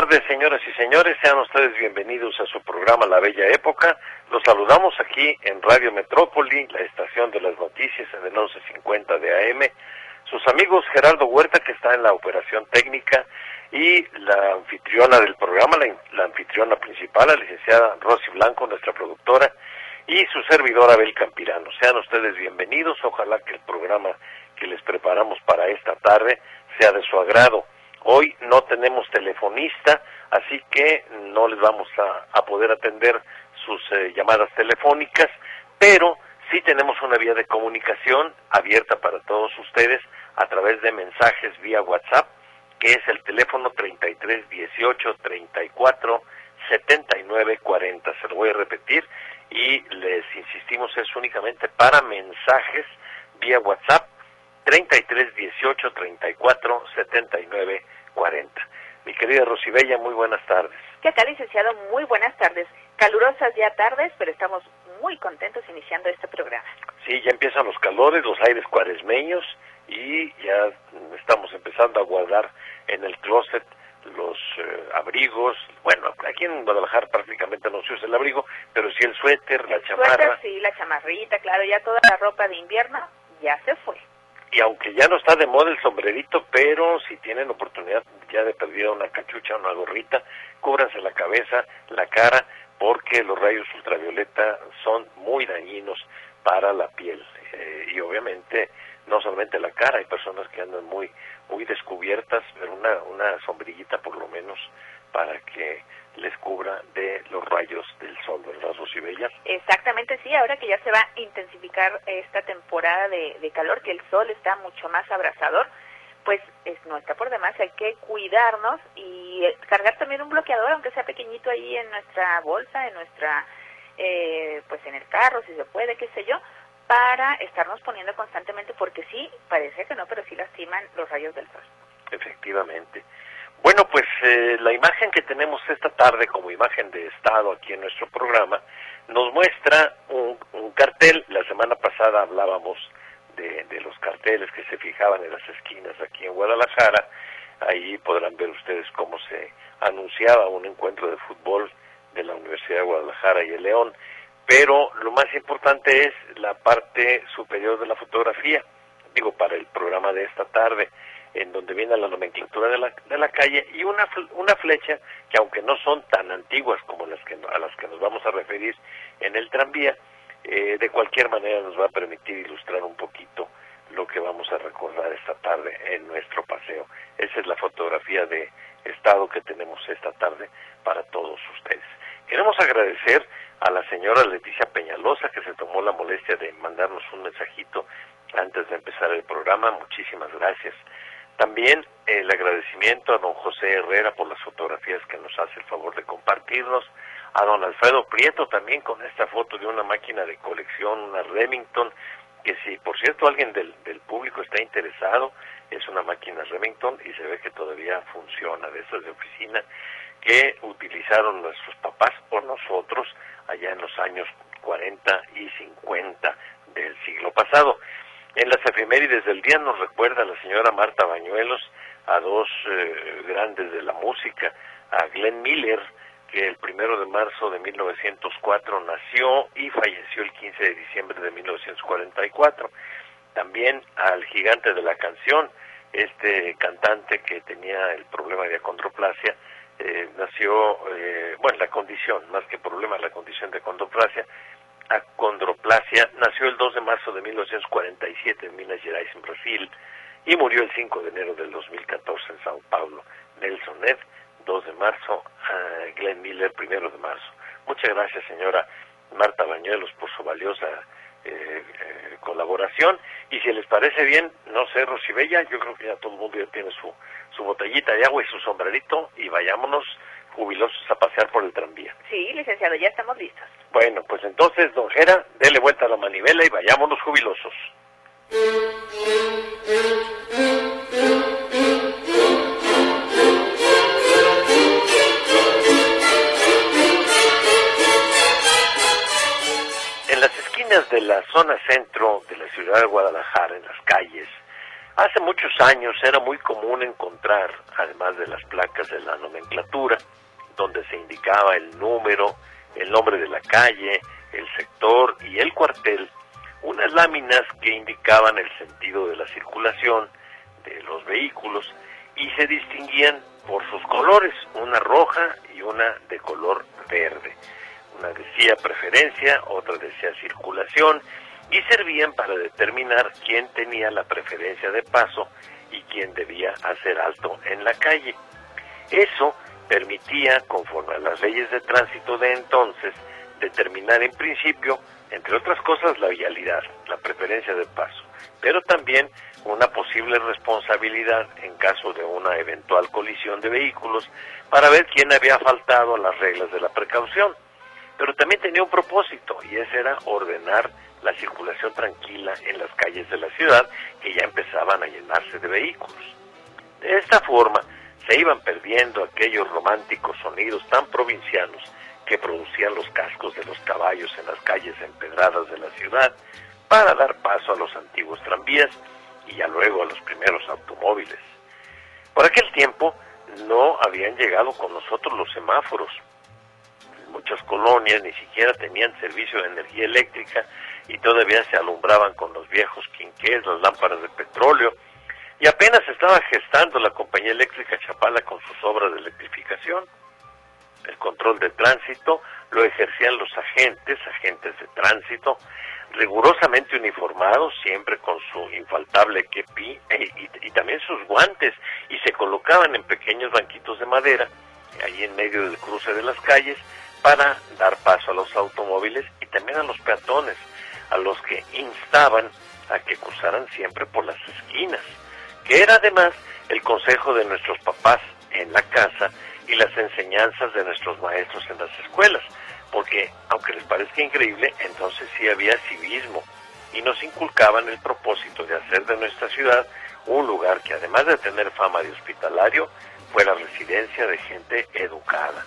Tardes, señoras y señores. Sean ustedes bienvenidos a su programa La Bella Época. Los saludamos aquí en Radio Metrópoli, la estación de las noticias en el 1150 de AM. Sus amigos Gerardo Huerta, que está en la operación técnica, y la anfitriona del programa, la, anfitriona principal, la licenciada Rosy Blanco, nuestra productora, y su servidor Abel Campirano. Sean ustedes bienvenidos. Ojalá que el programa que les preparamos para esta tarde sea de su agrado. Hoy no tenemos telefonista, así que no les vamos a, poder atender sus eh, llamadas telefónicas, pero sí tenemos una vía de comunicación abierta para todos ustedes a través de mensajes vía WhatsApp, que es el teléfono 33 18 34 79 40. Se lo voy a repetir y les insistimos, es únicamente para mensajes vía WhatsApp 33 18 34 79 40. Mi querida Rosibella, muy buenas tardes. ¿Qué tal, licenciado? Muy buenas tardes. Calurosas ya tardes, pero estamos muy contentos iniciando este programa. Sí, ya empiezan los calores, los aires cuaresmeños y ya estamos empezando a guardar en el closet los eh, abrigos. Bueno, aquí en Guadalajara prácticamente no se usa el abrigo, pero sí el suéter, la chamarra. Suéter, sí, la chamarrita, claro, ya toda la ropa de invierno ya se ya no está de moda el sombrerito, pero si tienen oportunidad ya de perder una cachucha, una gorrita, cúbranse la cabeza, la cara, porque los rayos ultravioleta son muy dañinos para la piel. Eh, y obviamente no solamente la cara, hay personas que andan muy muy descubiertas, pero una, una sombrillita por lo menos para que les cubra de los rayos del sol, ¿verdad, Rosibella? Exactamente, sí, ahora que ya se va a intensificar esta de calor, que el sol está mucho más abrasador, pues es, no está por demás, hay que cuidarnos y eh, cargar también un bloqueador, aunque sea pequeñito ahí en nuestra bolsa, en nuestra, eh, pues en el carro, si se puede, qué sé yo, para estarnos poniendo constantemente, porque sí, parece que no, pero sí lastiman los rayos del sol. Efectivamente. Bueno, pues eh, la imagen que tenemos esta tarde como imagen de Estado aquí en nuestro programa nos muestra un, un cartel. La semana pasada de, los carteles que se fijaban en las esquinas aquí en Guadalajara. Ahí podrán ver ustedes cómo se anunciaba un encuentro de fútbol de la Universidad de Guadalajara y el León. Pero lo más importante es la parte superior de la fotografía, digo, para el programa de esta tarde en donde viene la nomenclatura de la, de la calle y una, una flecha que aunque no son tan antiguas como las que, a las que nos vamos a referir en el tranvía, eh, de cualquier manera nos va a permitir ilustrar un poquito lo que vamos a recordar esta tarde en nuestro paseo. Esa es la fotografía de estado que tenemos esta tarde para todos ustedes. Queremos agradecer a la señora Leticia Peñalosa que se tomó la molestia de mandarnos un mensajito antes de empezar el programa. Muchísimas gracias. También el agradecimiento a don José Herrera por las fotografías que nos hace el favor de compartirnos, a don Alfredo Prieto también con esta foto de una máquina de colección, una Remington, que si por cierto alguien del, del público está interesado, es una máquina Remington y se ve que todavía funciona, de esas de oficina que utilizaron nuestros papás o nosotros allá en los años 40 y 50 del siglo pasado. En las efemérides del día nos recuerda la señora Marta Bañuelos a dos eh, grandes de la música, a Glenn Miller, que el primero de marzo de 1904 nació y falleció el 15 de diciembre de 1944. También al gigante de la canción, este cantante que tenía el problema de acondroplasia, eh, nació, eh, bueno, la condición, más que problema, la condición de acondroplasia, acondroplasia, nació el 2 de marzo de 1947 en Minas Gerais, en Brasil, y murió el 5 de enero del 2014 en Sao Paulo. Nelson Ned, 2 de marzo, uh, Glenn Miller, 1 de marzo. Muchas gracias, señora Marta Bañuelos, por su valiosa eh, colaboración. Y si les parece bien, no sé, Rosibella, yo creo que ya todo el mundo ya tiene su, su botellita de agua y su sombrerito y vayámonos jubilosos a pasear por el tranvía. Sí, licenciado, ya estamos listos. Bueno, pues entonces, don Jera, dele vuelta a la manivela y vayámonos jubilosos. De la zona centro de la ciudad de Guadalajara, en las calles, hace muchos años era muy común encontrar, además de las placas de la nomenclatura, donde se indicaba el número, el nombre de la calle, el sector y el cuartel, unas láminas que indicaban el sentido de la circulación de los vehículos y se distinguían por sus colores, una roja y una de color verde. Una decía preferencia, otra decía circulación y servían para determinar quién tenía la preferencia de paso y quién debía hacer alto en la calle. Eso permitía, conforme a las leyes de tránsito de entonces, determinar en principio, entre otras cosas, la vialidad, la preferencia de paso, pero también una posible responsabilidad en caso de una eventual colisión de vehículos para ver quién había faltado a las reglas de la precaución. Pero también tenía un propósito y ese era ordenar la circulación tranquila en las calles de la ciudad que ya empezaban a llenarse de vehículos. De esta forma, se iban perdiendo aquellos románticos sonidos tan provincianos que producían los cascos de los caballos en las calles empedradas de la ciudad para dar paso a los antiguos tranvías y ya luego a los primeros automóviles. Por aquel tiempo no habían llegado con nosotros los semáforos. Muchas colonias ni siquiera tenían servicio de energía eléctrica y todavía se alumbraban con los viejos quinqués, las lámparas de petróleo, y apenas estaba gestando la compañía eléctrica Chapala con sus obras de electrificación. El control de tránsito lo ejercían los agentes, agentes de tránsito, rigurosamente uniformados, siempre con su infaltable kepi e, y, y, también sus guantes, y se colocaban en pequeños banquitos de madera, ahí en medio del cruce de las calles, para dar paso a los automóviles y también a los peatones, a los que instaban a que cruzaran siempre por las esquinas que era además el consejo de nuestros papás en la casa y las enseñanzas de nuestros maestros en las escuelas, porque aunque les parezca increíble, entonces sí había civismo y nos inculcaban el propósito de hacer de nuestra ciudad un lugar que además de tener fama de hospitalario, fuera residencia de gente educada.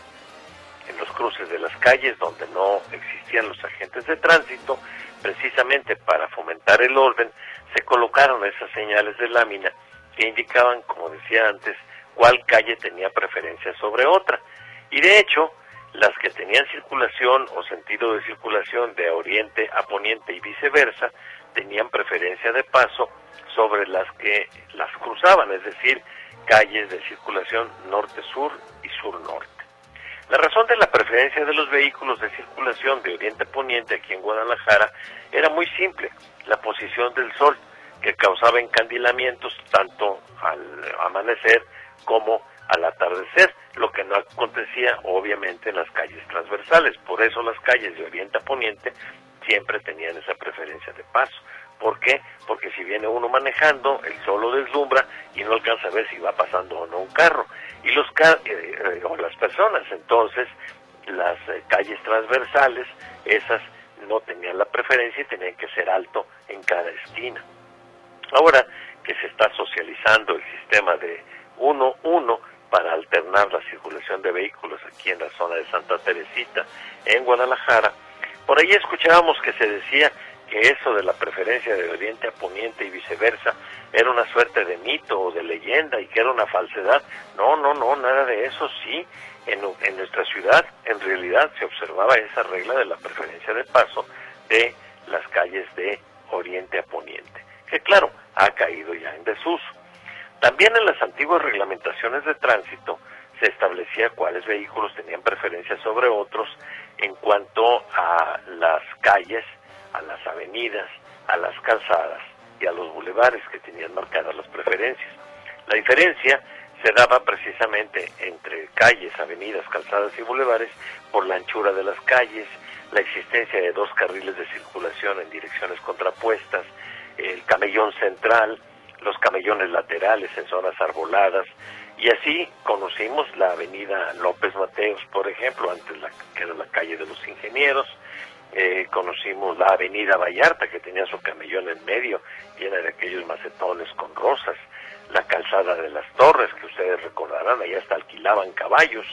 En los cruces de las calles donde no existían los agentes de tránsito, precisamente para fomentar el orden, se colocaron esas señales de lámina que indicaban, como decía antes, cuál calle tenía preferencia sobre otra. Y de hecho, las que tenían circulación o sentido de circulación de oriente a poniente y viceversa, tenían preferencia de paso sobre las que las cruzaban, es decir, calles de circulación norte-sur y sur-norte. La razón de la preferencia de los vehículos de circulación de oriente a poniente aquí en Guadalajara era muy simple, la posición del sol que causaba encandilamientos tanto al amanecer como al atardecer, lo que no acontecía obviamente en las calles transversales. Por eso las calles de oriente a poniente siempre tenían esa preferencia de paso. ¿Por qué? Porque si viene uno manejando, el sol lo deslumbra y no alcanza a ver si va pasando o no un carro. Y los eh, eh, o las personas, entonces, las eh, calles transversales, esas no tenían la preferencia y tenían que ser alto en cada esquina. Ahora que se está socializando el sistema de 1-1 para alternar la circulación de vehículos aquí en la zona de Santa Teresita, en Guadalajara, por ahí escuchábamos que se decía que eso de la preferencia de oriente a poniente y viceversa era una suerte de mito o de leyenda y que era una falsedad. No, no, no, nada de eso. Sí, en, en nuestra ciudad en realidad se observaba esa regla de la preferencia de paso de las calles de oriente a poniente que claro, ha caído ya en desuso. También en las antiguas reglamentaciones de tránsito se establecía cuáles vehículos tenían preferencia sobre otros en cuanto a las calles, a las avenidas, a las calzadas y a los bulevares que tenían marcadas las preferencias. La diferencia se daba precisamente entre calles, avenidas, calzadas y bulevares por la anchura de las calles, la existencia de dos carriles de circulación en direcciones contrapuestas, el camellón central, los camellones laterales en zonas arboladas, y así conocimos la avenida López Mateos, por ejemplo, antes que era la calle de los ingenieros, eh, conocimos la avenida Vallarta, que tenía su camellón en medio, llena de aquellos macetones con rosas, la calzada de las torres, que ustedes recordarán, allá hasta alquilaban caballos,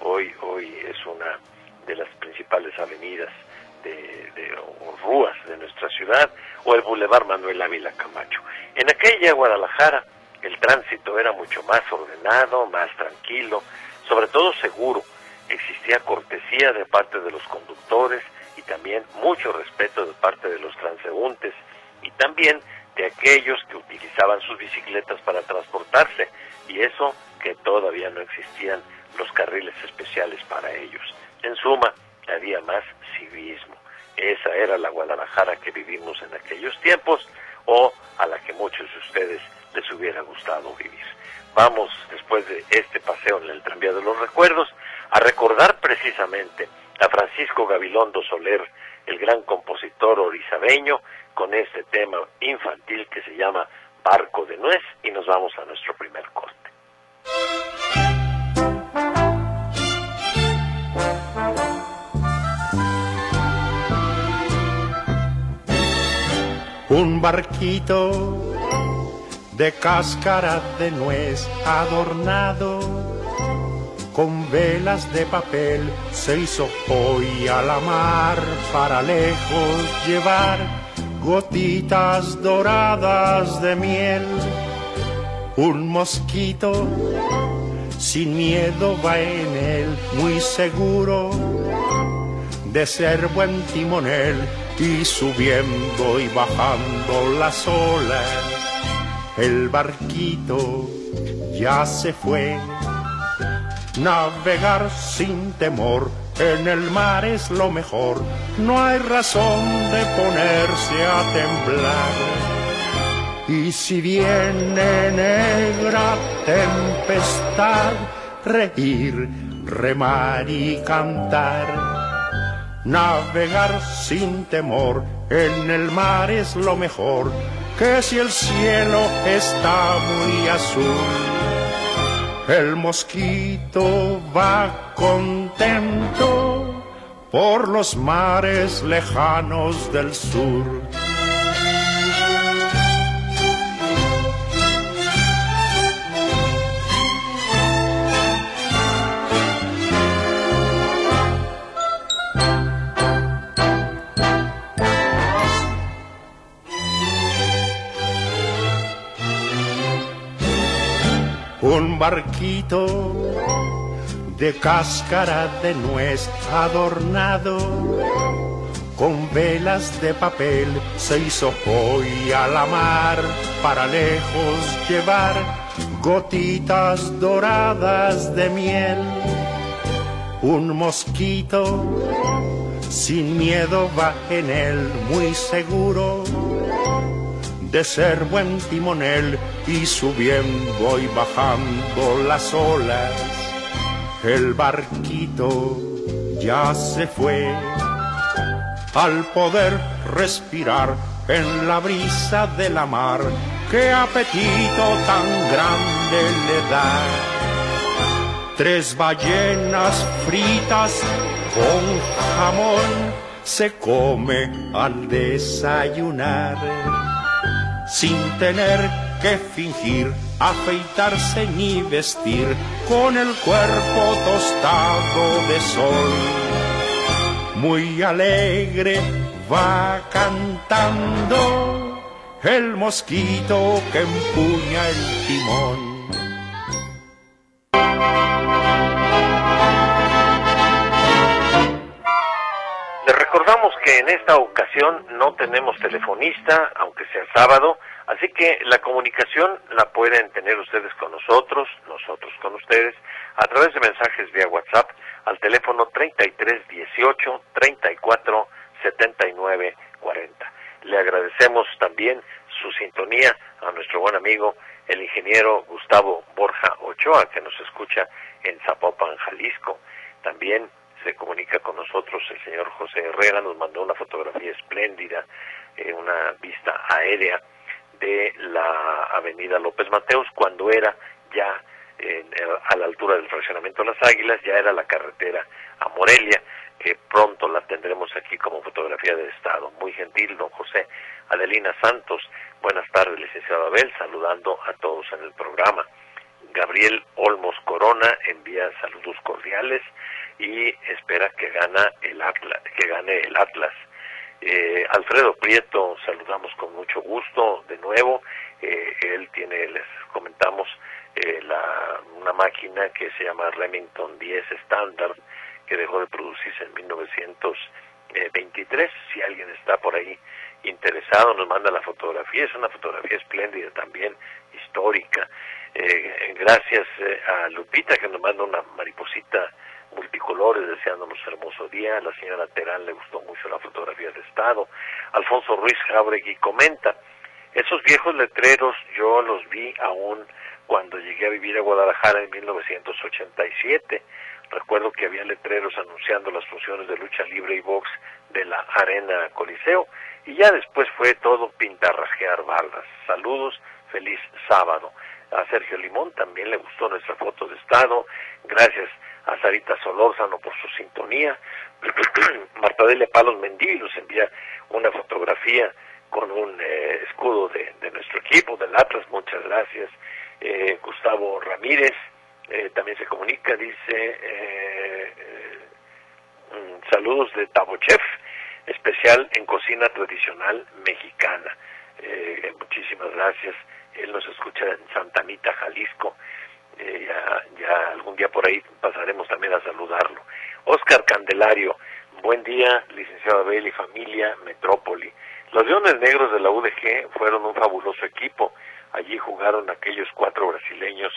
hoy, hoy es una de las principales avenidas de, de o rúas de nuestra ciudad, o el Boulevard Manuel Ávila Camacho. En aquella Guadalajara el tránsito era mucho más ordenado, más tranquilo, sobre todo seguro. Existía cortesía de parte de los conductores y también mucho respeto de parte de los transeúntes y también de aquellos que utilizaban sus bicicletas para transportarse y eso que todavía no existían los carriles especiales para ellos. En suma, había más civismo. Esa era la Guadalajara que vivimos en aquellos tiempos o a la que muchos de ustedes les hubiera gustado vivir. Vamos, después de este paseo en el tranvía de los recuerdos, a recordar precisamente a Francisco Gabilondo Soler, el gran compositor orizabeño, con este tema infantil que se llama Barco de Nuez, y nos vamos a nuestro primer corte. Un barquito de cáscara de nuez adornado, con velas de papel se hizo hoy a la mar para lejos llevar gotitas doradas de miel. Un mosquito sin miedo va en él, muy seguro de ser buen timonel y subiendo y bajando las olas el barquito ya se fue. Navegar sin temor en el mar es lo mejor, no hay razón de ponerse a temblar. Y si viene negra tempestad, reír, remar y cantar. Navegar sin temor en el mar es lo mejor, que si el cielo está muy azul, el mosquito va contento por los mares lejanos del sur. Un barquito de cáscara de nuez adornado con velas de papel se hizo hoy a la mar para lejos llevar gotitas doradas de miel. Un mosquito sin miedo va en él muy seguro de ser buen timonel y subiendo y bajando las olas, el barquito ya se fue al poder respirar en la brisa de la mar, qué apetito tan grande le da. Tres ballenas fritas con jamón se come al desayunar sin tener que fingir, afeitarse ni vestir, con el cuerpo tostado de sol. Muy alegre va cantando el mosquito que empuña el timón. Recordamos que en esta ocasión no tenemos telefonista, aunque sea sábado, así que la comunicación la pueden tener ustedes con nosotros, nosotros con ustedes, a través de mensajes vía WhatsApp al teléfono 3318 34 79 40. Le agradecemos también su sintonía a nuestro buen amigo el ingeniero Gustavo Borja Ochoa, que nos escucha en Zapopan, Jalisco. También se comunica con nosotros el señor José Herrera, nos mandó una fotografía espléndida, eh, una vista aérea de la avenida López Mateos cuando era ya a la altura del fraccionamiento Las Águilas, ya era la carretera a Morelia, que pronto la tendremos aquí como fotografía de Estado. Muy gentil, don José. Adelina Santos, buenas tardes, licenciado Abel, saludando a todos en el programa. Gabriel Olmos Corona envía saludos cordiales y espera que gana el Atlas, que gane el Atlas. Eh, Alfredo Prieto, saludamos con mucho gusto de nuevo. Eh, él tiene, les comentamos, eh, la, una máquina que se llama Remington 10 Standard, que dejó de producirse en 1923. Si alguien está por ahí interesado, nos manda la fotografía. Es una fotografía espléndida también, histórica. Eh, gracias eh, a Lupita que nos manda una mariposita multicolores deseándonos hermoso día. La señora Terán le gustó mucho la fotografía de Estado. Alfonso Ruiz Jauregui comenta, esos viejos letreros yo los vi aún cuando llegué a vivir a Guadalajara en 1987. Recuerdo que había letreros anunciando las funciones de lucha libre y box de la Arena Coliseo y ya después fue todo pintarrajear balas. Saludos, feliz sábado. A Sergio Limón también le gustó nuestra foto de estado. Gracias a Sarita Solórzano por su sintonía. Marta Delia Palos Mendí nos envía una fotografía con un eh, escudo de, nuestro equipo, del Atlas, muchas gracias. Eh, Gustavo Ramírez eh, también se comunica, dice mm, saludos de Tabochef, especial en cocina tradicional mexicana. muchísimas gracias. Él nos escucha en Santa Anita, Jalisco. Ya, ya algún día por ahí pasaremos también a saludarlo. Oscar Candelario, buen día, licenciado Abel y familia Metrópoli. Los Leones Negros de la UDG fueron un fabuloso equipo. Allí jugaron aquellos cuatro brasileños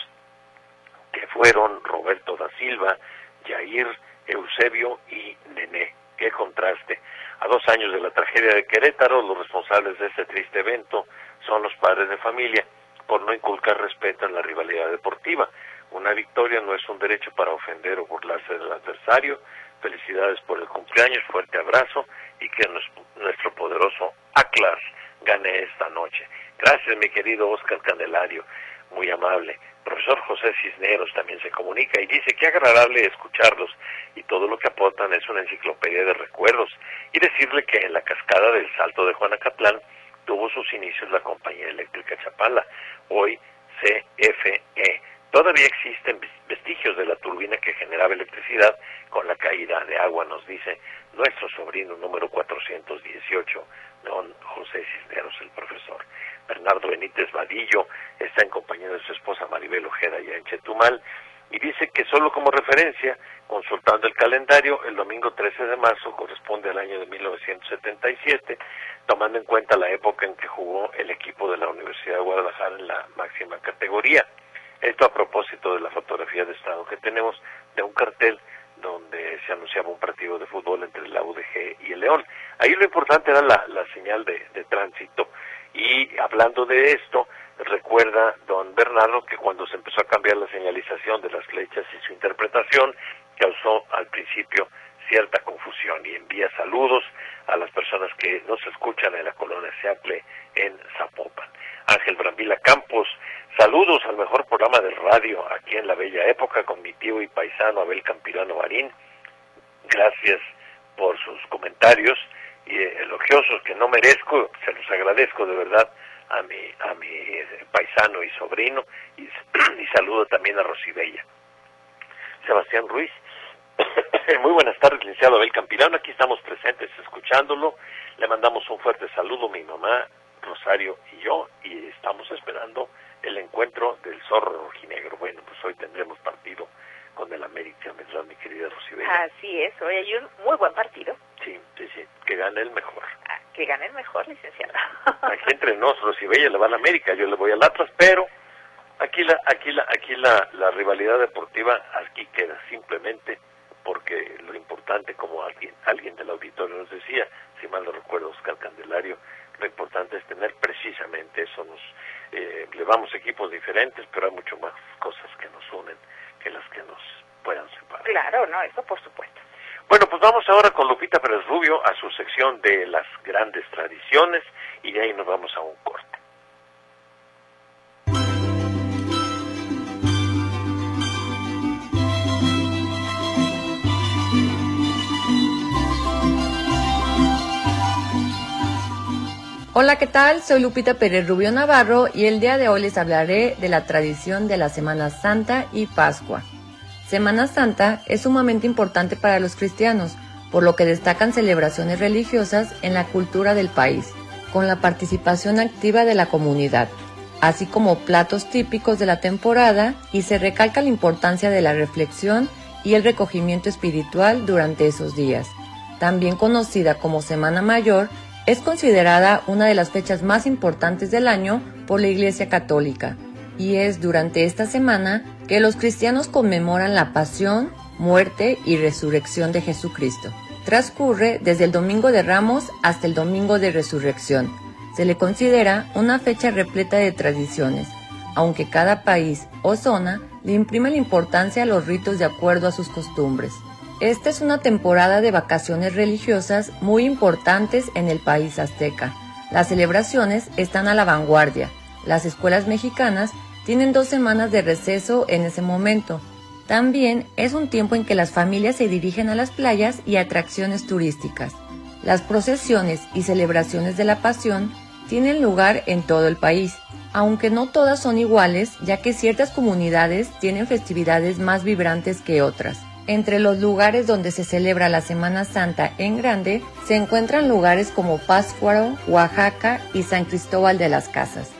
que fueron Roberto da Silva, Jair, Eusebio y Nené. Qué contraste. A dos años de la tragedia de Querétaro, los responsables de este triste evento son los padres de familia, por no inculcar respeto en la rivalidad deportiva. Una victoria no es un derecho para ofender o burlarse del adversario. Felicidades por el cumpleaños, fuerte abrazo y que nuestro poderoso Atlas gane esta noche. Gracias, mi querido Oscar Candelario, muy amable. Profesor José Cisneros también se comunica y dice que agradable escucharlos y todo lo que aportan es una enciclopedia de recuerdos y decirle que en la cascada del Salto de Juanacatlán tuvo sus inicios la compañía eléctrica Chapala, hoy CFE. Todavía existen vestigios de la turbina que generaba electricidad con la caída de agua, nos dice nuestro sobrino número 418, don José Cisneros, el profesor. Bernardo Benítez Vadillo está en compañía de su esposa Maribel Ojeda ya en Chetumal y dice que solo como referencia, consultando el calendario, el domingo 13 de marzo corresponde al año de 1977, tomando en cuenta la época en que jugó el equipo de la Universidad de Guadalajara en la máxima categoría. Esto a propósito de la fotografía de Estado que tenemos de un cartel donde se anunciaba un partido de fútbol entre la UDG y el León. Ahí lo importante era la, señal de, tránsito. Y hablando de esto, recuerda don Bernardo que cuando se empezó a cambiar la señalización de las flechas y su interpretación, causó al principio cierta confusión y envía saludos a las personas que nos escuchan en la colonia Seacle en Zapopan. Ángel Brambila Campos Saludos al mejor programa de radio aquí en la bella época con mi tío y paisano Abel Campirano Marín. Gracias por sus comentarios y elogiosos que no merezco, se los agradezco de verdad a mi, a mi eh, paisano y sobrino y, y saludo también a Rosibella. Sebastián Ruiz, muy buenas tardes, licenciado Abel Campirano, aquí estamos presentes escuchándolo, le mandamos un fuerte saludo mi mamá, Rosario y yo, y estamos esperando el encuentro del zorro rojinegro. Bueno, pues hoy tendremos partido con el América, ¿verdad, mi querida Rosibela? Así es, hoy hay un muy buen partido. Sí, sí, sí, que gane el mejor. Ah, que gane el mejor, licenciado. Aquí entre nosotros, Rosibella le va al América, yo le voy al Atlas, pero aquí la, aquí la, aquí la, la rivalidad deportiva aquí queda simplemente porque lo importante, como alguien, alguien del auditorio nos decía, si mal no recuerdo, Oscar Candelario, lo importante es tener precisamente eso. Nos eh, llevamos equipos diferentes, pero hay mucho más cosas que nos unen que las que nos puedan separar. Claro, no, eso por supuesto. Bueno, pues vamos ahora con Lupita Pérez Rubio a su sección de las grandes tradiciones y de ahí nos vamos a un corte. Hola, ¿qué tal? Soy Lupita Pérez Rubio Navarro y el día de hoy les hablaré de la tradición de la Semana Santa y Pascua. Semana Santa es sumamente importante para los cristianos, por lo que destacan celebraciones religiosas en la cultura del país, con la participación activa de la comunidad, así como platos típicos de la temporada y se recalca la importancia de la reflexión y el recogimiento espiritual durante esos días. También conocida como Semana Mayor, es considerada una de las fechas más importantes del año por la Iglesia Católica y es durante esta semana que los cristianos conmemoran la pasión, muerte y resurrección de Jesucristo. Transcurre desde el Domingo de Ramos hasta el Domingo de Resurrección. Se le considera una fecha repleta de tradiciones, aunque cada país o zona le imprime la importancia a los ritos de acuerdo a sus costumbres. Esta es una temporada de vacaciones religiosas muy importantes en el país azteca. Las celebraciones están a la vanguardia. Las escuelas mexicanas tienen dos semanas de receso en ese momento. También es un tiempo en que las familias se dirigen a las playas y atracciones turísticas. Las procesiones y celebraciones de la pasión tienen lugar en todo el país, aunque no todas son iguales, ya que ciertas comunidades tienen festividades más vibrantes que otras. Entre los lugares donde se celebra la Semana Santa en grande se encuentran lugares como Páscuaro, Oaxaca y San Cristóbal de las Casas.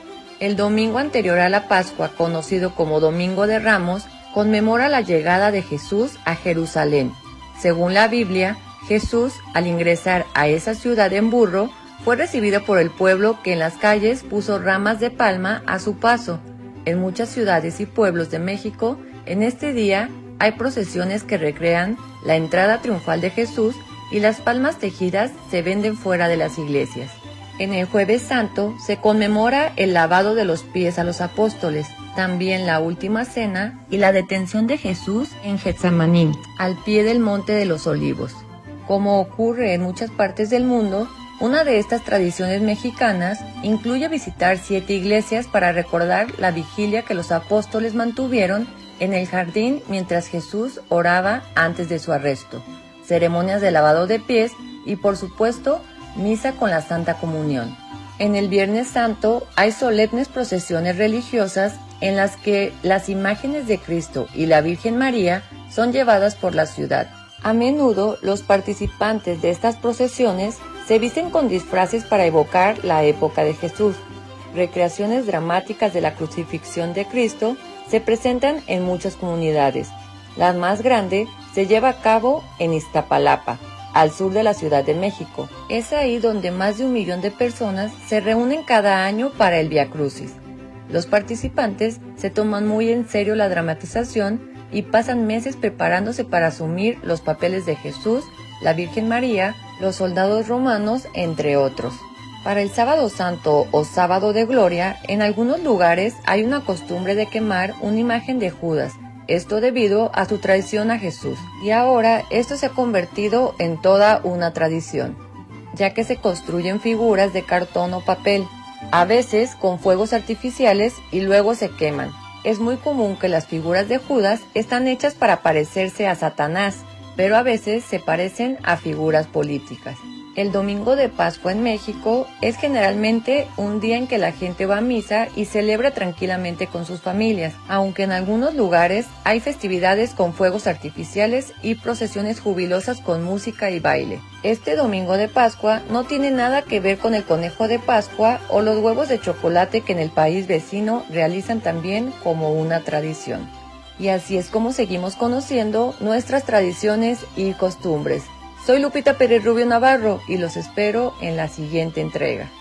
El domingo anterior a la Pascua, conocido como Domingo de Ramos, conmemora la llegada de Jesús a Jerusalén. Según la Biblia, Jesús, al ingresar a esa ciudad en burro, fue recibido por el pueblo que en las calles puso ramas de palma a su paso. En muchas ciudades y pueblos de México, en este día hay procesiones que recrean la entrada triunfal de Jesús y las palmas tejidas se venden fuera de las iglesias. En el jueves santo se conmemora el lavado de los pies a los apóstoles, también la última cena y la detención de Jesús en Getsemaní, al pie del monte de los olivos. Como ocurre en muchas partes del mundo, una de estas tradiciones mexicanas incluye visitar siete iglesias para recordar la vigilia que los apóstoles mantuvieron en el jardín mientras Jesús oraba antes de su arresto, ceremonias de lavado de pies y por supuesto misa con la Santa Comunión. En el Viernes Santo hay solemnes procesiones religiosas en las que las imágenes de Cristo y la Virgen María son llevadas por la ciudad. A menudo los participantes de estas procesiones se visten con disfraces para evocar la época de Jesús, recreaciones dramáticas de la crucifixión de Cristo se presentan en muchas comunidades. La más grande se lleva a cabo en Iztapalapa, al sur de la Ciudad de México. Es ahí donde más de un millón de personas se reúnen cada año para el Via Crucis. Los participantes se toman muy en serio la dramatización y pasan meses preparándose para asumir los papeles de Jesús, la Virgen María, los soldados romanos, entre otros. Para el sábado santo o sábado de gloria, en algunos lugares hay una costumbre de quemar una imagen de Judas, esto debido a su traición a Jesús. Y ahora esto se ha convertido en toda una tradición, ya que se construyen figuras de cartón o papel, a veces con fuegos artificiales y luego se queman. Es muy común que las figuras de Judas están hechas para parecerse a Satanás, pero a veces se parecen a figuras políticas. El domingo de Pascua en México es generalmente un día en que la gente va a misa y celebra tranquilamente con sus familias, aunque en algunos lugares hay festividades con fuegos artificiales y procesiones jubilosas con música y baile. Este domingo de Pascua no tiene nada que ver con el conejo de Pascua o los huevos de chocolate que en el país vecino realizan también como una tradición. Y así es como seguimos conociendo nuestras tradiciones y costumbres. Soy Lupita Pérez Rubio Navarro y los espero en la siguiente entrega.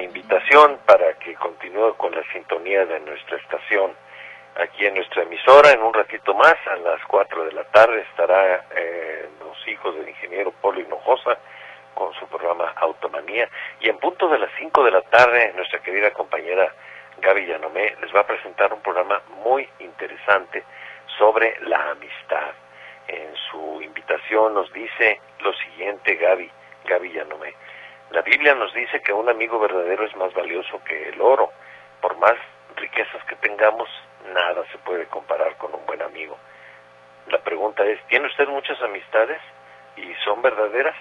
Invitación para que continúe con la sintonía de nuestra estación aquí en nuestra emisora. En un ratito más, a las 4 de la tarde, estará eh, los hijos del ingeniero Polo Hinojosa con su programa Automanía. Y en punto de las 5 de la tarde, nuestra querida compañera Gaby Yanomé les va a presentar un programa muy interesante sobre la amistad. En su invitación nos dice lo siguiente, Gaby, Gaby Yanomé. La Biblia nos dice que un amigo verdadero es más valioso que el oro. Por más riquezas que tengamos, nada se puede comparar con un buen amigo. La pregunta es, ¿tiene usted muchas amistades y son verdaderas?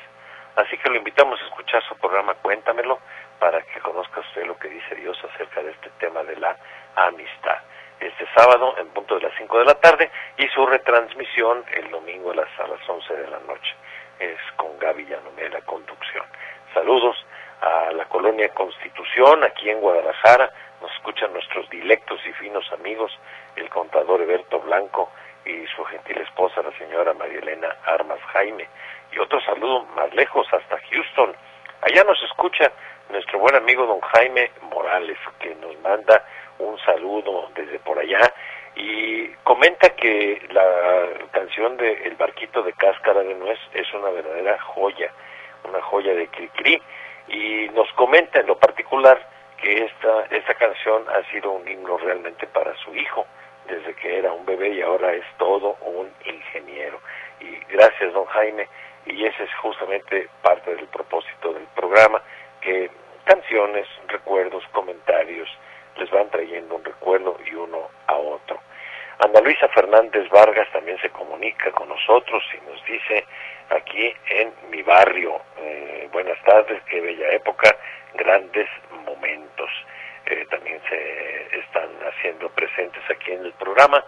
Así que lo invitamos a escuchar su programa Cuéntamelo para que conozca usted lo que dice Dios acerca de este tema de la amistad. Este sábado en punto de las 5 de la tarde y su retransmisión el domingo a las, a las 11 de la noche. Es con Gaby Yanomé la conducción. Saludos a la colonia Constitución aquí en Guadalajara. Nos escuchan nuestros dilectos y finos amigos, el contador Eberto Blanco y su gentil esposa, la señora María Elena Armas Jaime. Y otro saludo más lejos, hasta Houston. Allá nos escucha nuestro buen amigo don Jaime Morales, que nos manda un saludo desde por allá y comenta que la canción de El barquito de cáscara de nuez es una verdadera joya, una joya de Cricri, y nos comenta en lo particular que esta, esta canción ha sido un himno realmente para su hijo, desde que era un bebé y ahora es todo un ingeniero. Y gracias, don Jaime, y ese es justamente parte del propósito del programa, que canciones, recuerdos, comentarios les van trayendo un recuerdo y uno a otro. Ana Luisa Fernández Vargas también se comunica con nosotros y nos dice aquí en mi barrio, eh, buenas tardes, qué bella época, grandes momentos. Eh, también se están haciendo presentes aquí en el programa.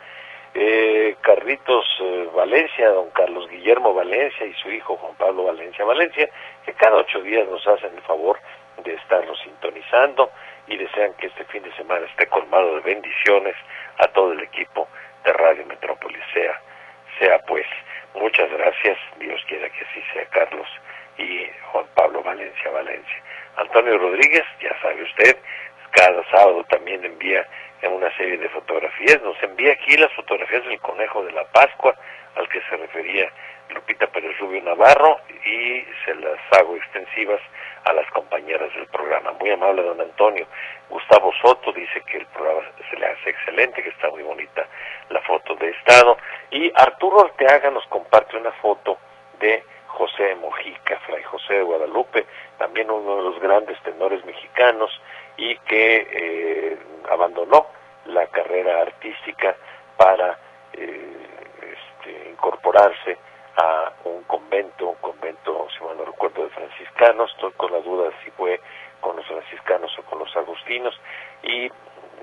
Eh, Carlitos eh, Valencia, don Carlos Guillermo Valencia y su hijo Juan Pablo Valencia Valencia, que cada ocho días nos hacen el favor de estarnos sintonizando y desean que este fin de semana esté colmado de bendiciones a todo el equipo de Radio Metrópolis. Sea, sea pues, muchas gracias, Dios quiera que así sea Carlos y Juan Pablo Valencia Valencia. Antonio Rodríguez, ya sabe usted, cada sábado también envía en una serie de fotografías, nos envía aquí las fotografías del conejo de la Pascua, al que se refería Lupita Pérez Rubio Navarro, y se las hago extensivas a las compañeras del programa. Muy amable don Antonio. Gustavo Soto dice que el programa se le hace excelente, que está muy bonita la foto de estado. Y Arturo Arteaga nos comparte una foto de José Mojica, Fray José de Guadalupe, también uno de los grandes tenores mexicanos y que eh, abandonó la carrera artística para eh, este, incorporarse a un convento, un convento, si mal no recuerdo, de franciscanos, estoy con la duda si fue con los franciscanos o con los agustinos, y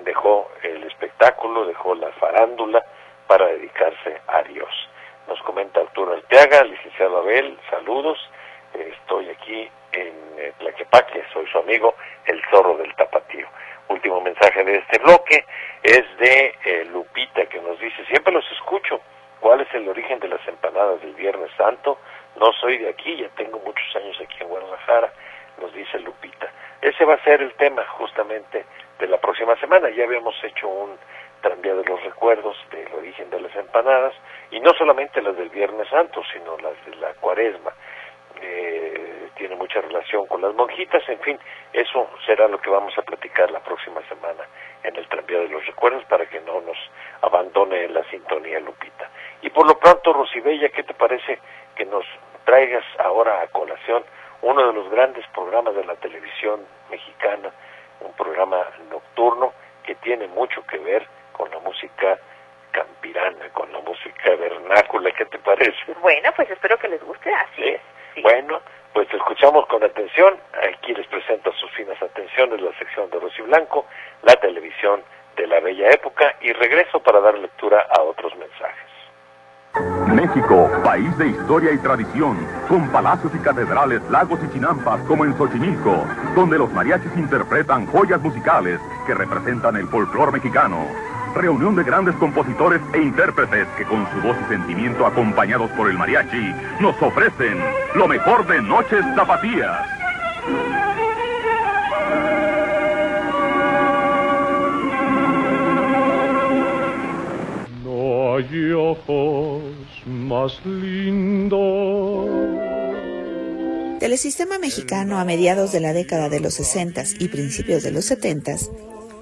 dejó el espectáculo, dejó la farándula para dedicarse a Dios. Nos comenta Arturo Alteaga, licenciado Abel, saludos, estoy aquí en eh, Tlaquepaque, soy su amigo, el zorro del tapatío. Último mensaje de este bloque es de eh, Lupita que nos dice, siempre los escucho, ¿Cuál es el origen de las empanadas del Viernes Santo? No soy de aquí, ya tengo muchos años aquí en Guadalajara, nos dice Lupita. Ese va a ser el tema justamente de la próxima semana. Ya habíamos hecho un tranvía de los recuerdos del origen de las empanadas, y no solamente las del Viernes Santo, sino las de la Cuaresma. Eh, tiene mucha relación con las monjitas, en fin, eso será lo que vamos a platicar la próxima semana en el tranvía de los recuerdos para que no nos abandone en la sintonía Lupita. Y por lo pronto, Rosibella, ¿qué te parece que nos traigas ahora a colación uno de los grandes programas de la televisión mexicana, un programa nocturno que tiene mucho que ver con la música campirana, con la música vernácula, ¿qué te parece? Bueno, pues espero que les guste, así es. Bueno, te escuchamos con atención. Aquí les presento sus finas atenciones la sección de Rosy Blanco, la televisión de la bella época y regreso para dar lectura a otros mensajes. México, país de historia y tradición, con palacios y catedrales, lagos y chinampas como en Xochimilco, donde los mariachis interpretan joyas musicales que representan el folclor mexicano reunión de grandes compositores e intérpretes que con su voz y sentimiento acompañados por el mariachi nos ofrecen lo mejor de Noches Zapatías. No hay ojos más lindos. Telesistema mexicano a mediados de la década de los 60 y principios de los 70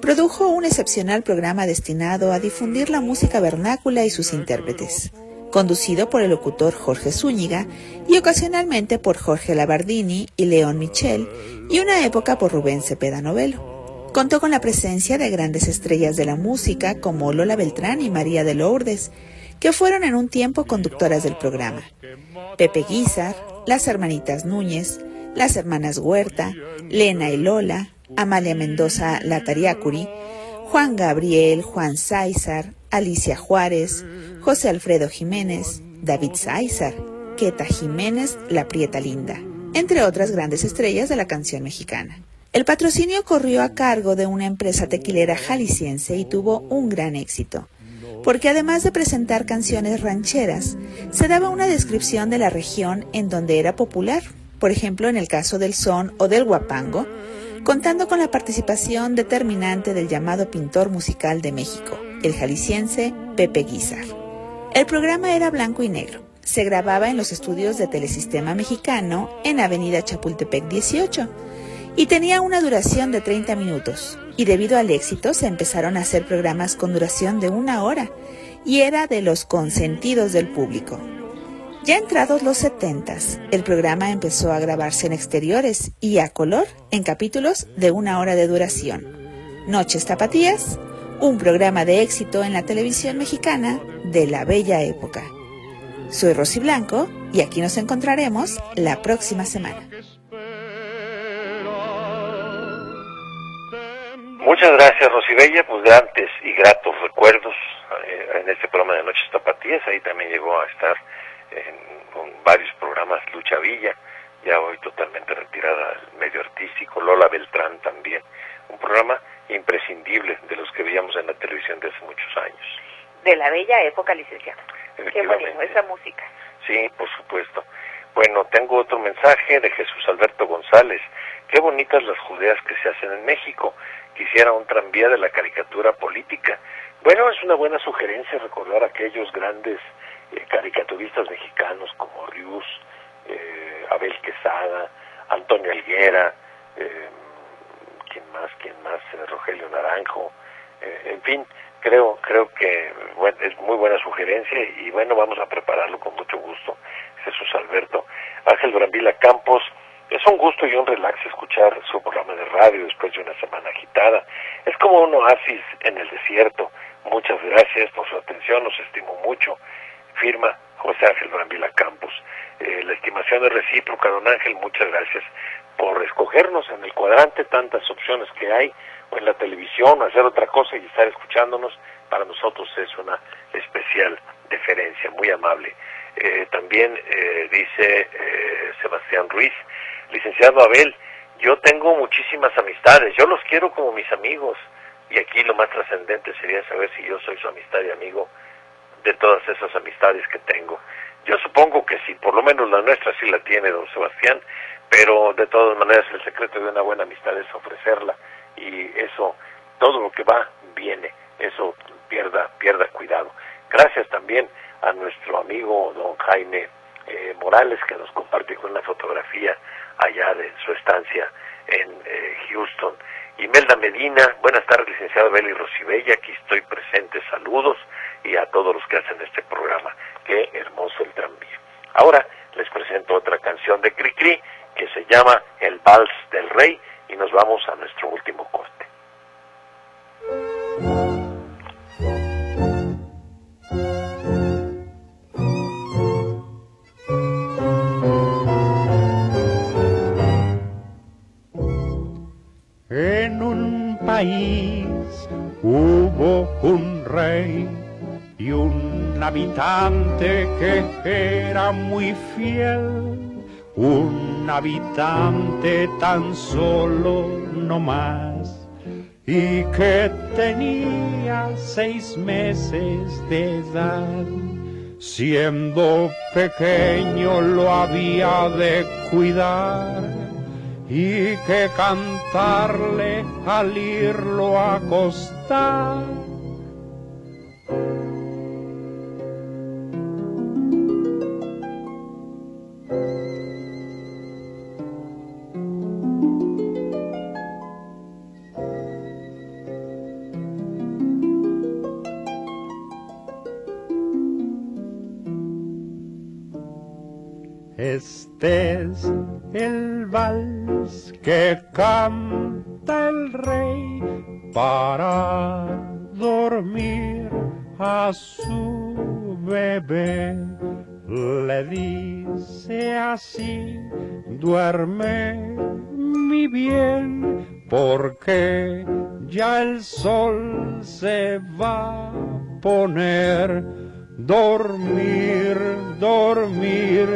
produjo un excepcional programa destinado a difundir la música vernácula y sus intérpretes, conducido por el locutor Jorge Zúñiga y ocasionalmente por Jorge Labardini y León Michel, y una época por Rubén Cepeda Novelo. Contó con la presencia de grandes estrellas de la música como Lola Beltrán y María de Lourdes, que fueron en un tiempo conductoras del programa. Pepe Guizar, las hermanitas Núñez, las hermanas Huerta, Lena y Lola, Amalia Mendoza Latariacuri, Juan Gabriel, Juan Sáizar, Alicia Juárez, José Alfredo Jiménez, David Sáizar, Queta Jiménez, La Prieta Linda, entre otras grandes estrellas de la canción mexicana. El patrocinio corrió a cargo de una empresa tequilera jalisciense y tuvo un gran éxito, porque además de presentar canciones rancheras, se daba una descripción de la región en donde era popular. Por ejemplo, en el caso del son o del guapango, contando con la participación determinante del llamado pintor musical de México, el jalisciense Pepe Guizar. El programa era blanco y negro. Se grababa en los estudios de Telesistema Mexicano en Avenida Chapultepec 18 y tenía una duración de 30 minutos. Y debido al éxito se empezaron a hacer programas con duración de una hora y era de los consentidos del público. Ya entrados los setentas, el programa empezó a grabarse en exteriores y a color en capítulos de una hora de duración. Noches Tapatías, un programa de éxito en la televisión mexicana de la bella época. Soy Rosy Blanco y aquí nos encontraremos la próxima semana. Muchas gracias, Rosibella. Pues grandes y gratos recuerdos eh, en este programa de Noches Tapatías. Ahí también llegó a estar en, con varios programas Lucha Villa, ya hoy totalmente retirada del medio artístico, Lola Beltrán también, un programa imprescindible de los que veíamos en la televisión de hace muchos años. De la bella época, licenciado. Qué bonito, esa música. Sí, por supuesto. Bueno, tengo otro mensaje de Jesús Alberto González. Qué bonitas las judeas que se hacen en México. Quisiera un tranvía de la caricatura política. Bueno, es una buena sugerencia recordar aquellos grandes eh, caricaturistas mexicanos como Rius, eh, Abel Quesada, Antonio Alguera, eh, quién más, quién más, eh, Rogelio Naranjo, eh, en fin, creo, creo que bueno, es muy buena sugerencia y bueno, vamos a prepararlo con mucho gusto. Jesús Alberto, Ángel Durambila Campos, es un gusto y un relax escuchar su programa de radio después de una semana agitada. Es como un oasis en el desierto. Muchas gracias por su atención, los estimo mucho firma José Ángel Brambila Campos. Eh, la estimación es recíproca, don Ángel, muchas gracias por escogernos en el cuadrante, tantas opciones que hay, o en la televisión, hacer otra cosa y estar escuchándonos, para nosotros es una especial deferencia, muy amable. Eh, también eh, dice eh, Sebastián Ruiz, licenciado Abel, yo tengo muchísimas amistades, yo los quiero como mis amigos, y aquí lo más trascendente sería saber si yo soy su amistad y amigo de todas esas amistades que tengo. Yo supongo que sí, por lo menos la nuestra sí la tiene don Sebastián, pero de todas maneras el secreto de una buena amistad es ofrecerla y eso, todo lo que va, viene, eso pierda, pierda cuidado. Gracias también a nuestro amigo don Jaime eh, Morales que nos compartió una fotografía allá de su estancia en eh, Houston. Imelda Medina, buenas tardes, licenciado Beli Rosibella, aquí estoy presente, saludos y a todos los que hacen este programa. Qué hermoso el tranvía. Ahora les presento otra canción de Cricri que se llama El Vals del Rey y nos vamos a nuestro último corte. En un país hubo un rey un habitante que era muy fiel, un habitante tan solo no más, y que tenía seis meses de edad. Siendo pequeño lo había de cuidar. Y que cantarle al irlo a acostar para dormir a su bebé. Le dice así, duerme mi bien, porque ya el sol se va a poner. Dormir, dormir,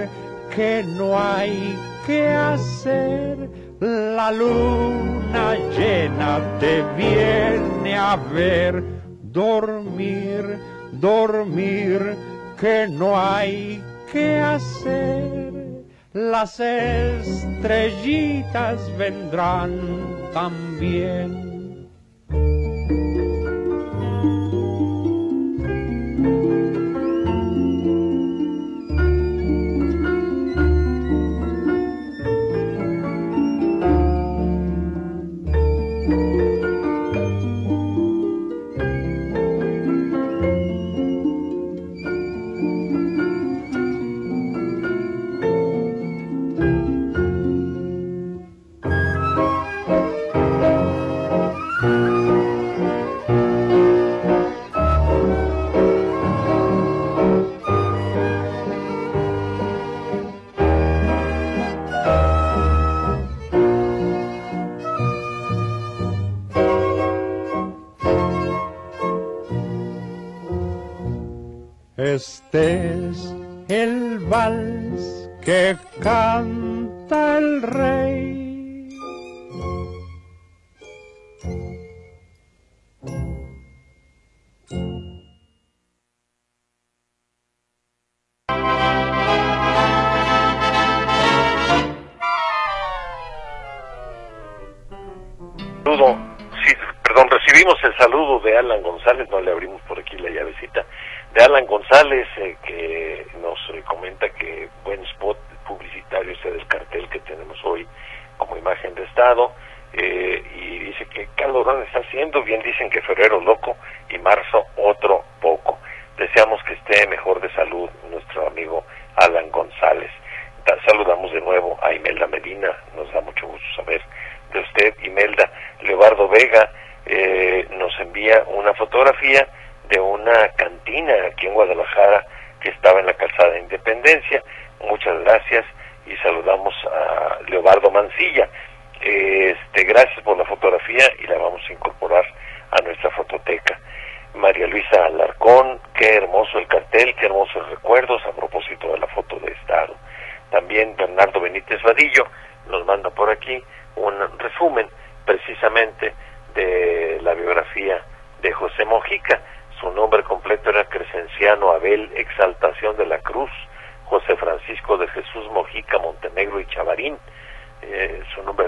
que no hay que hacer la luna llena te viene a ver dormir, dormir, que no hay que hacer. Las estrellitas vendrán también Este es el vals que canta el rey. exaltación de la cruz, José Francisco de Jesús Mojica, Montenegro y Chavarín, eh, su nombre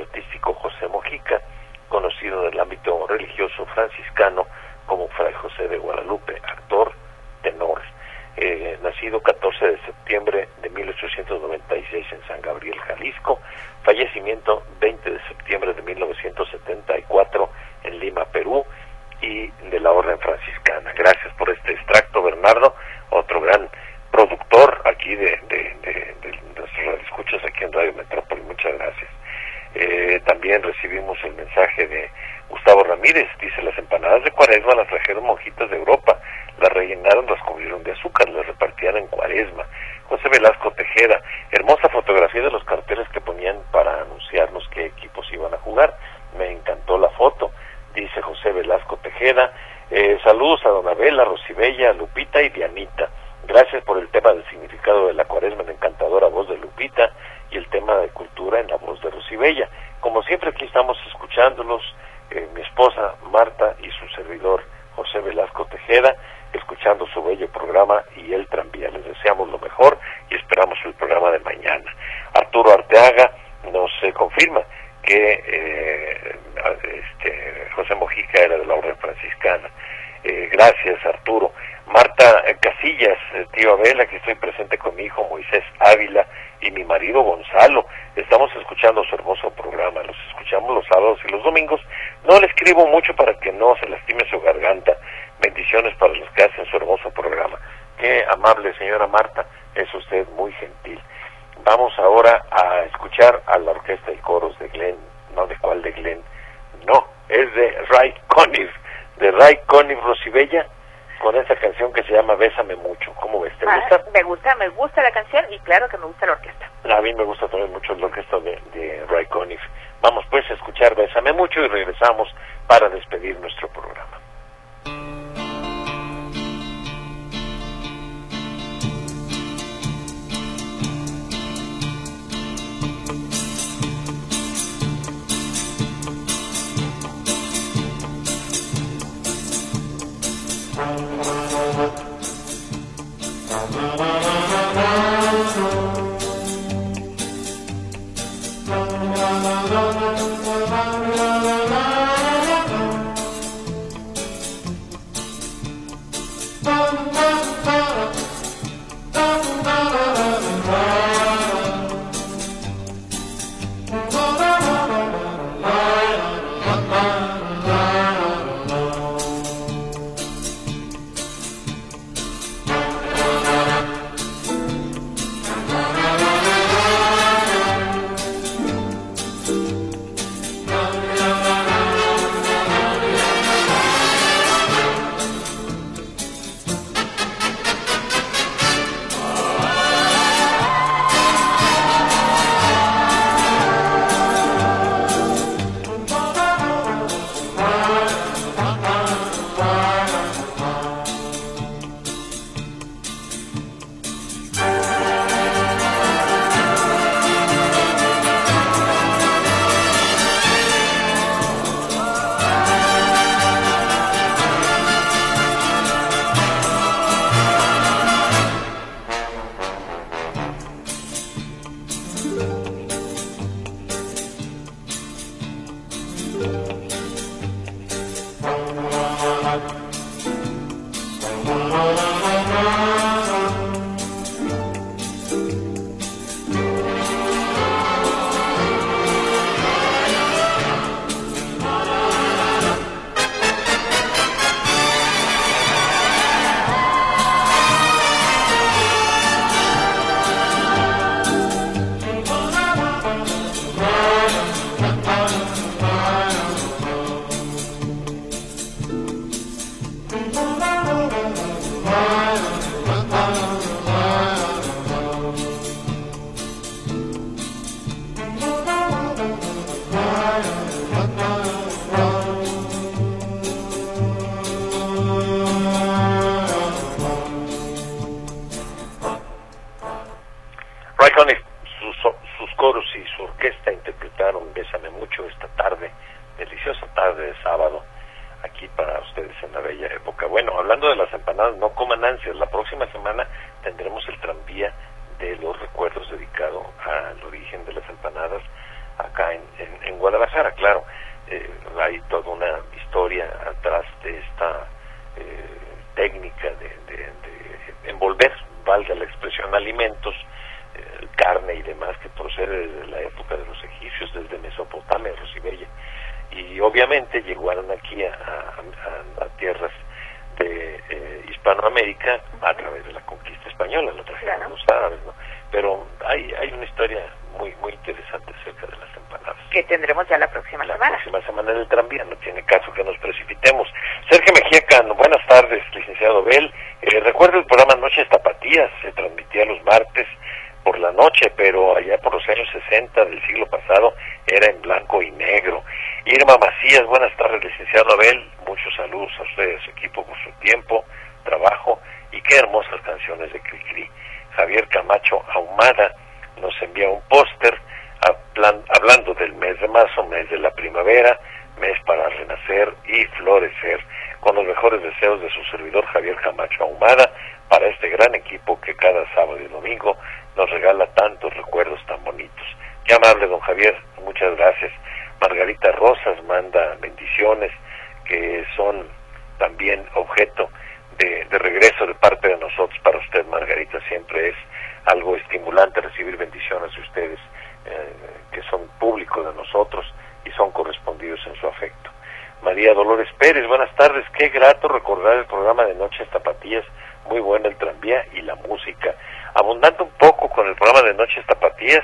marido Gonzalo. Estamos escuchando su hermoso programa, los escuchamos los sábados y los domingos. No le escribo mucho para que no se lastime su garganta. Bendiciones para los que hacen su hermoso programa. Qué amable señora Marta. con los mejores deseos de su servidor Javier Camacho Ahumada para este gran equipo que cada sábado y domingo nos regala tantos recuerdos tan bonitos. Qué amable, don Javier, muchas gracias. Margarita Rosas manda bendiciones que son también objeto de, regreso de parte de nosotros para usted, Margarita. Siempre es algo estimulante recibir bendiciones de ustedes, eh, que son público de nosotros y son correspondidos en su afecto. María Dolores Pérez. Buenas tardes, qué grato recordar el programa de Noches Tapatías, muy bueno el tranvía y la música. Abundando un poco con el programa de Noches Tapatías,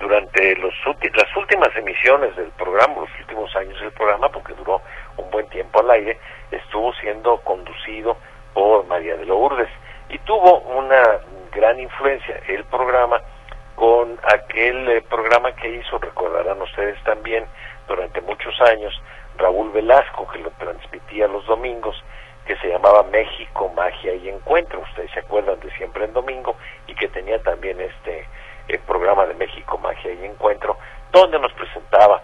durante los las últimas emisiones del programa, los últimos años del programa, porque duró un buen tiempo al aire, estuvo siendo conducido por María de Lourdes y tuvo una gran influencia el programa con aquel eh, programa que hizo, recordarán ustedes también, durante muchos años, Raúl Velasco, que lo transmitía los domingos, que se llamaba México, Magia y Encuentro. Ustedes se acuerdan de siempre en domingo y que tenía también este eh, programa de México, Magia y Encuentro, donde nos presentaba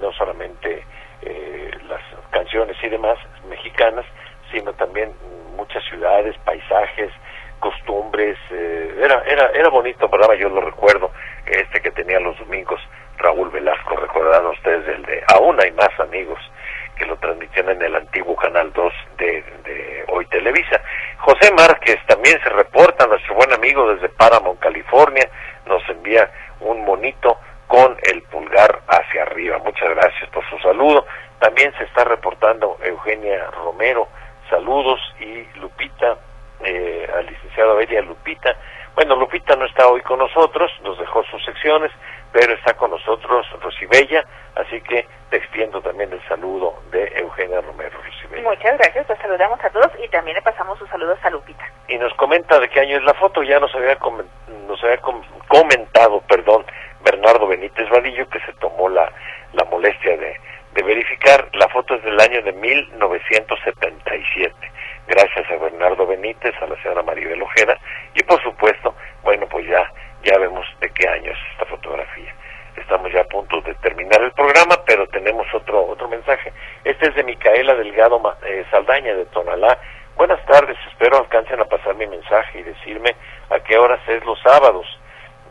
no solamente eh, las canciones y demás mexicanas, sino también muchas ciudades, paisajes, costumbres. Eh, era, era, era bonito programa, yo lo recuerdo, este que tenía los domingos Raúl Velasco, recordarán ustedes el de Aún hay más amigos que lo transmitían en el antiguo Canal 2 de, Hoy Televisa. José Márquez también se reporta, nuestro buen amigo desde Paramount, California, nos envía un monito con el pulgar hacia arriba. Muchas gracias por su saludo. También se está reportando Eugenia Romero, saludos, y Lupita, eh, al licenciado Abelia Lupita. Bueno, Lupita no está hoy con nosotros, nos dejó sus secciones, pero está con nosotros Rosibella, así que te extiendo también el saludo de Eugenia Romero Rosibella. Muchas gracias, los saludamos a todos y también le pasamos sus saludos a Lupita. Y nos comenta de qué año es la foto, ya nos había, nos había comentado, perdón, Bernardo Benítez Vadillo, que se tomó la, la molestia de, de verificar, la foto es del año de 1977. Gracias a Bernardo Benítez, a la señora Maribel Ojeda, y por supuesto, bueno, pues ya ya vemos de qué año es esta fotografía. Estamos ya a punto de terminar el programa, pero tenemos otro otro mensaje. Este es de Micaela Delgado eh, Saldaña de Tonalá. Buenas tardes, espero alcancen a pasar mi mensaje y decirme a qué horas es los sábados.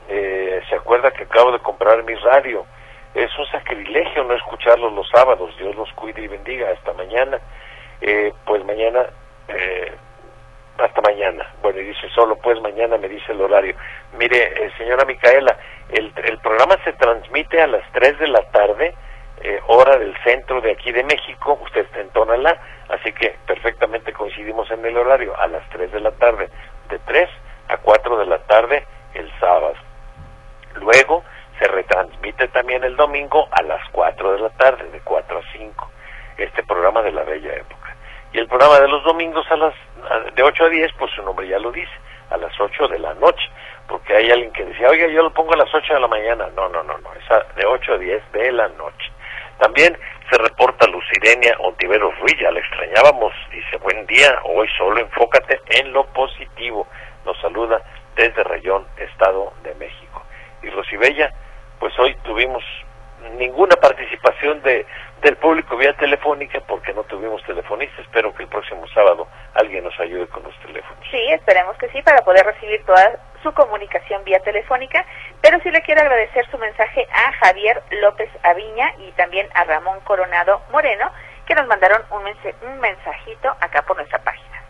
Eh, se acuerda que acabo de comprar mi radio. Es un sacrilegio no escucharlos los sábados. Dios los cuide y bendiga. Hasta mañana. Eh, pues mañana eh, hasta mañana. Bueno, y dice solo, pues mañana me dice el horario. Mire, eh, señora Micaela, el, el, programa se transmite a las 3 de la tarde, eh, hora del centro de aquí de México, usted está en Tonalá, así que perfectamente coincidimos en el horario, a las 3 de la tarde, de 3 a 4 de la tarde el sábado. Luego se retransmite también el domingo a las 4 de la tarde, de 4 a 5, este programa de la bella época. Y el programa de los domingos a las de 8 a 10, pues su nombre ya lo dice, a las 8 de la noche, porque hay alguien que decía, oiga, yo lo pongo a las 8 de la mañana. No, no, no, no, es de 8 a 10 de la noche. También se reporta Lucirenia Ontiveros Ruiz, ya la extrañábamos, dice, buen día, hoy solo enfócate en lo positivo. Nos saluda desde Rayón, Estado de México. Y Rosibella, pues hoy tuvimos ninguna participación de, del público vía telefónica porque no tuvimos telefonistas. Espero que el próximo sábado alguien nos ayude con los teléfonos. Sí, esperemos que sí, para poder recibir toda su comunicación vía telefónica. Pero sí le quiero agradecer su mensaje a Javier López Aviña y también a Ramón Coronado Moreno, que nos mandaron un, un mensajito acá por nuestra página.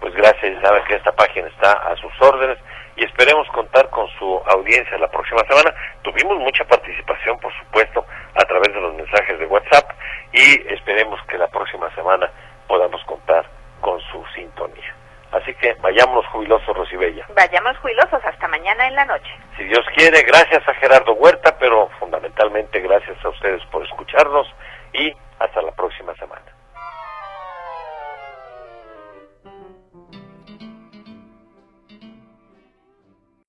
Pues gracias, sabe que esta página está a sus órdenes y esperemos contar con su audiencia la próxima semana. Tuvimos mucha participación, por supuesto, a través de los mensajes de WhatsApp y esperemos que la próxima semana podamos contar con su sintonía. Así que vayámonos jubilosos, Rosibella. Vayamos jubilosos hasta mañana en la noche. Si Dios quiere, gracias a Gerardo Huerta, pero fundamentalmente gracias a ustedes por escucharnos y hasta la